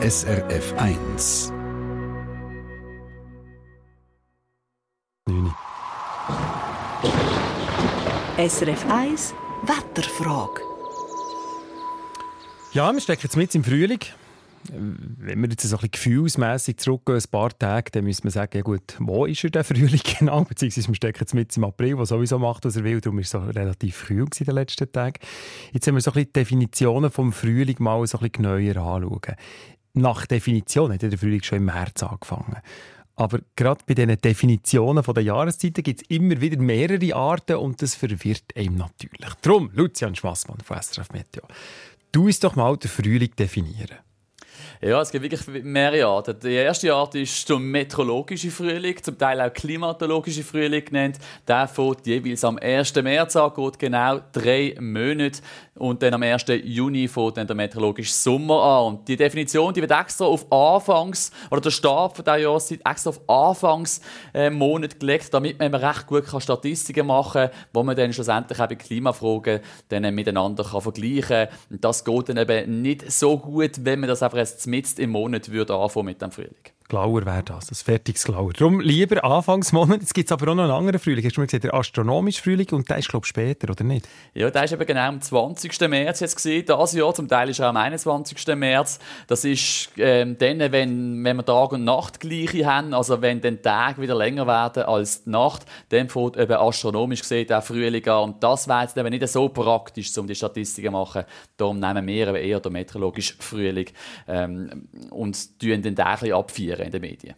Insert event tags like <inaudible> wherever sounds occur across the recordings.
SRF 1. 9. SRF 1 Wetterfrage. Ja, wir stecken jetzt mit im Frühling. Wenn wir jetzt so ein bisschen gefühlsmässig zurückgehen, ein paar Tage, dann müssen wir sagen, ja gut, wo ist er der Frühling <laughs> genau? Beziehungsweise wir stecken jetzt mit im April, der sowieso macht, was er will. Darum war es so relativ kühl in den letzten Tagen. Jetzt haben wir so ein bisschen die Definitionen vom Frühling mal so ein bisschen genauer anschauen. Nach Definition hat der Frühling schon im März angefangen. Aber gerade bei diesen Definitionen der Jahreszeiten gibt es immer wieder mehrere Arten und das verwirrt einem natürlich. Darum, Lucian Schwassmann von SRF Meteo, du uns doch mal den Frühling definieren. Ja, es gibt wirklich mehrere Arten. Die erste Art ist der meteorologische Frühling, zum Teil auch klimatologische Frühling genannt. Der fängt jeweils am 1. März an, geht genau drei Monate. Und dann am 1. Juni fängt dann der meteorologische Sommer an. Und die Definition die wird extra auf Anfangs, oder der Start von dieser Jahreszeit extra auf Anfangsmonat äh, gelegt, damit man recht gut Statistiken machen kann, wo man dann schlussendlich auch bei Klimafragen dann miteinander kann vergleichen kann. Und das geht dann eben nicht so gut, wenn man das einfach erst mitten im Monat würde anfangen mit dem Frühling. Glauer wäre das, das fertiges Glauer. Darum lieber Anfangsmonat. Jetzt gibt es aber auch noch einen anderen Frühling. Hast du mal gesehen, der astronomische Frühling und der ist, glaube ich, später, oder nicht? Ja, der ist eben genau am 20. März jetzt gesehen. Das Jahr, zum Teil ist er am 21. März. Das ist ähm, dann, wenn, wenn wir Tag und Nacht gleiche haben, also wenn die Tage wieder länger werden als die Nacht, dann fängt eben astronomisch gesehen der Frühling an. Und das wäre jetzt eben nicht so praktisch, um die Statistiken zu machen. Darum nehmen wir eher den meteorologischen Frühling ähm, und tun den ein bisschen abfeiern in den Medien.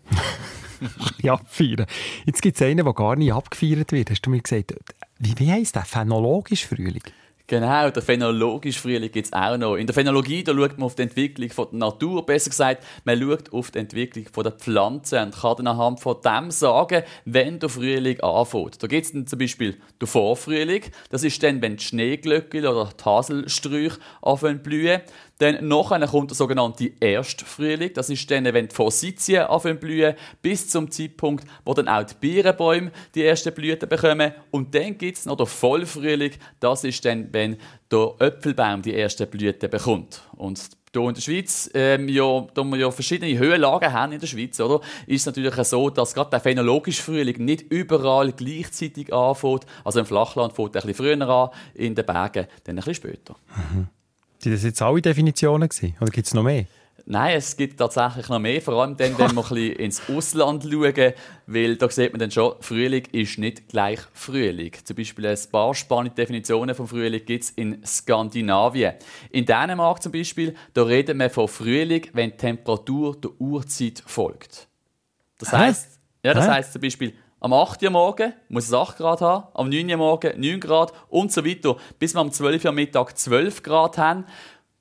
<laughs> ja, abfeiern. Jetzt gibt es einen, der gar nicht abgefeiert wird. Hast du mir gesagt, wie, wie heisst der? Phänologisch Frühling? Genau, der phänologische Frühling gibt es auch noch. In der Phänologie da schaut man auf die Entwicklung von der Natur, besser gesagt, man schaut auf die Entwicklung von der Pflanzen und kann dann anhand von dem sagen, wenn der Frühling anfängt. Da gibt es zum Beispiel den Vorfrühling, das ist dann, wenn die Schneeglöckchen oder die Haselsträuche anfangen blühen. Dann nachher kommt der sogenannte Erstfrühling. Das ist dann, wenn die Forsythien anfangen blühen, bis zum Zeitpunkt, wo dann auch die Birnbäume die ersten Blüten bekommen. Und dann gibt es noch den Vollfrühling. Das ist dann, wenn der Äpfelbaum die ersten Blüten bekommt. Und hier in der Schweiz, ähm, ja, da wir ja verschiedene Höhenlagen haben in der Schweiz, oder, ist es natürlich so, dass gerade der phänologische Frühling nicht überall gleichzeitig anfängt. Also im Flachland fängt er ein bisschen früher an, in den Bergen dann ein bisschen später. Mhm. Sind das jetzt alle Definitionen gewesen? Oder gibt es noch mehr? Nein, es gibt tatsächlich noch mehr, vor allem dann, wenn wir ein bisschen <laughs> ins Ausland schauen, weil da sieht man dann schon, Frühling ist nicht gleich Frühling. Zum Beispiel ein paar spannende Definitionen von Frühling gibt es in Skandinavien. In Dänemark zum Beispiel, da reden wir von Frühling, wenn die Temperatur der Uhrzeit folgt. Das heißt, ja, das heißt zum Beispiel, am 8. Uhr morgen muss es 8 Grad haben, am 9. Uhr morgen 9 Grad und so weiter, bis wir am 12. Uhr Mittag 12 Grad haben.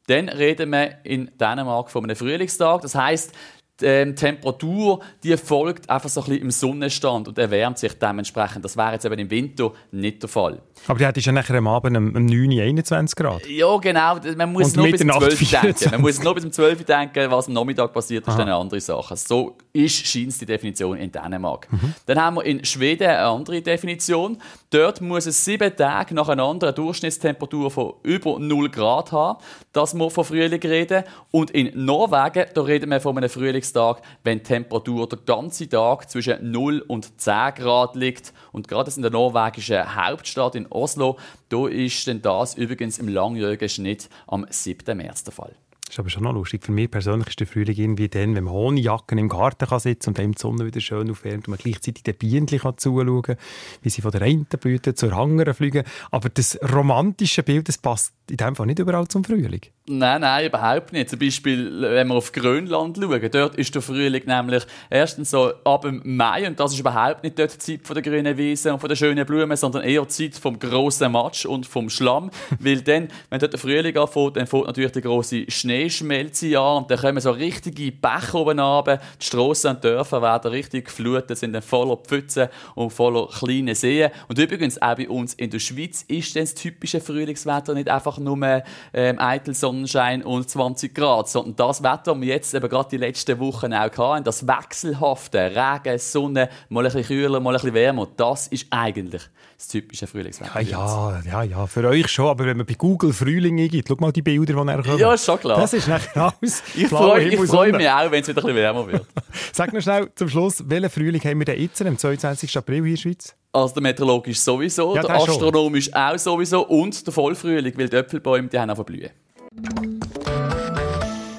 Dann reden wir in Dänemark von einem Frühlingstag. Das heißt, die ähm, Temperatur die folgt einfach so ein bisschen im Sonnenstand und erwärmt sich dementsprechend. Das wäre jetzt eben im Winter nicht der Fall. Aber die hat ja nachher am Abend um, um 9, 21 Grad. Ja, genau. Man muss nur bis um 12 denken. Man muss nur bis um 12 denken, was am Nachmittag passiert, ist Aha. eine andere Sache. So ist, scheint die Definition in Dänemark. Mhm. Dann haben wir in Schweden eine andere Definition. Dort muss es sieben Tage nacheinander eine Durchschnittstemperatur von über 0 Grad haben, dass wir von Frühling reden. Und in Norwegen, da reden wir von einem Frühlingstag, wenn die Temperatur den ganzen Tag zwischen 0 und 10 Grad liegt. Und gerade in der norwegischen Hauptstadt in Oslo, da ist denn das übrigens im langjährigen Schnitt am 7. März der Fall. Das ist aber schon noch lustig. Für mich persönlich ist der Frühling irgendwie dann, wenn man ohne Jacken im Garten kann sitzen und dann die Sonne wieder schön aufwärmt und man gleichzeitig den Bienen kann zuschauen kann, wie sie von der einen Blüte zur anderen fliegen. Aber das romantische Bild, das passt in dem Fall nicht überall zum Frühling. Nein, nein, überhaupt nicht. Zum Beispiel, wenn wir auf Grönland schauen, dort ist der Frühling nämlich erstens so ab dem Mai und das ist überhaupt nicht dort die Zeit von der grünen Wiese und von der schönen Blumen, sondern eher die Zeit vom grossen Matsch und vom Schlamm. <laughs> Weil dann, wenn dort der Frühling anfängt, dann fängt natürlich der große Schneeschmelze an und dann kommen so richtige Bäche oben runter. Die Strassen und Dörfer werden richtig geflutet, sind dann voller Pfützen und voller kleine Seen. Und übrigens, auch bei uns in der Schweiz ist das typische Frühlingswetter nicht einfach nur ähm, eitel, Sonnenschein und 20 Grad, sondern das Wetter, das wir jetzt eben gerade die letzten Wochen auch hatten, das wechselhafte, Regen, Sonne, mal ein bisschen kühler, mal ein bisschen wärmer, das ist eigentlich das typische Frühlingswetter. Ja, ja, ja, ja, für euch schon, aber wenn man bei Google Frühling eingibt, schau mal die Bilder, die er kommen. Ja, ist schon klar. Das ist nachher alles Ich freue freu mich auch, wenn es wieder ein bisschen wärmer wird. <laughs> Sag noch schnell zum Schluss, welchen Frühling haben wir denn jetzt, am 22. April hier in der Schweiz? Also der meteorologisch sowieso, Ja, der schon. astronomisch auch sowieso und der Vollfrühling, weil die Äpfelbäume, die haben auch verblühen.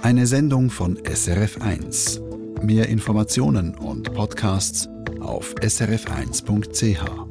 Eine Sendung von SRF1. Mehr Informationen und Podcasts auf srf1.ch.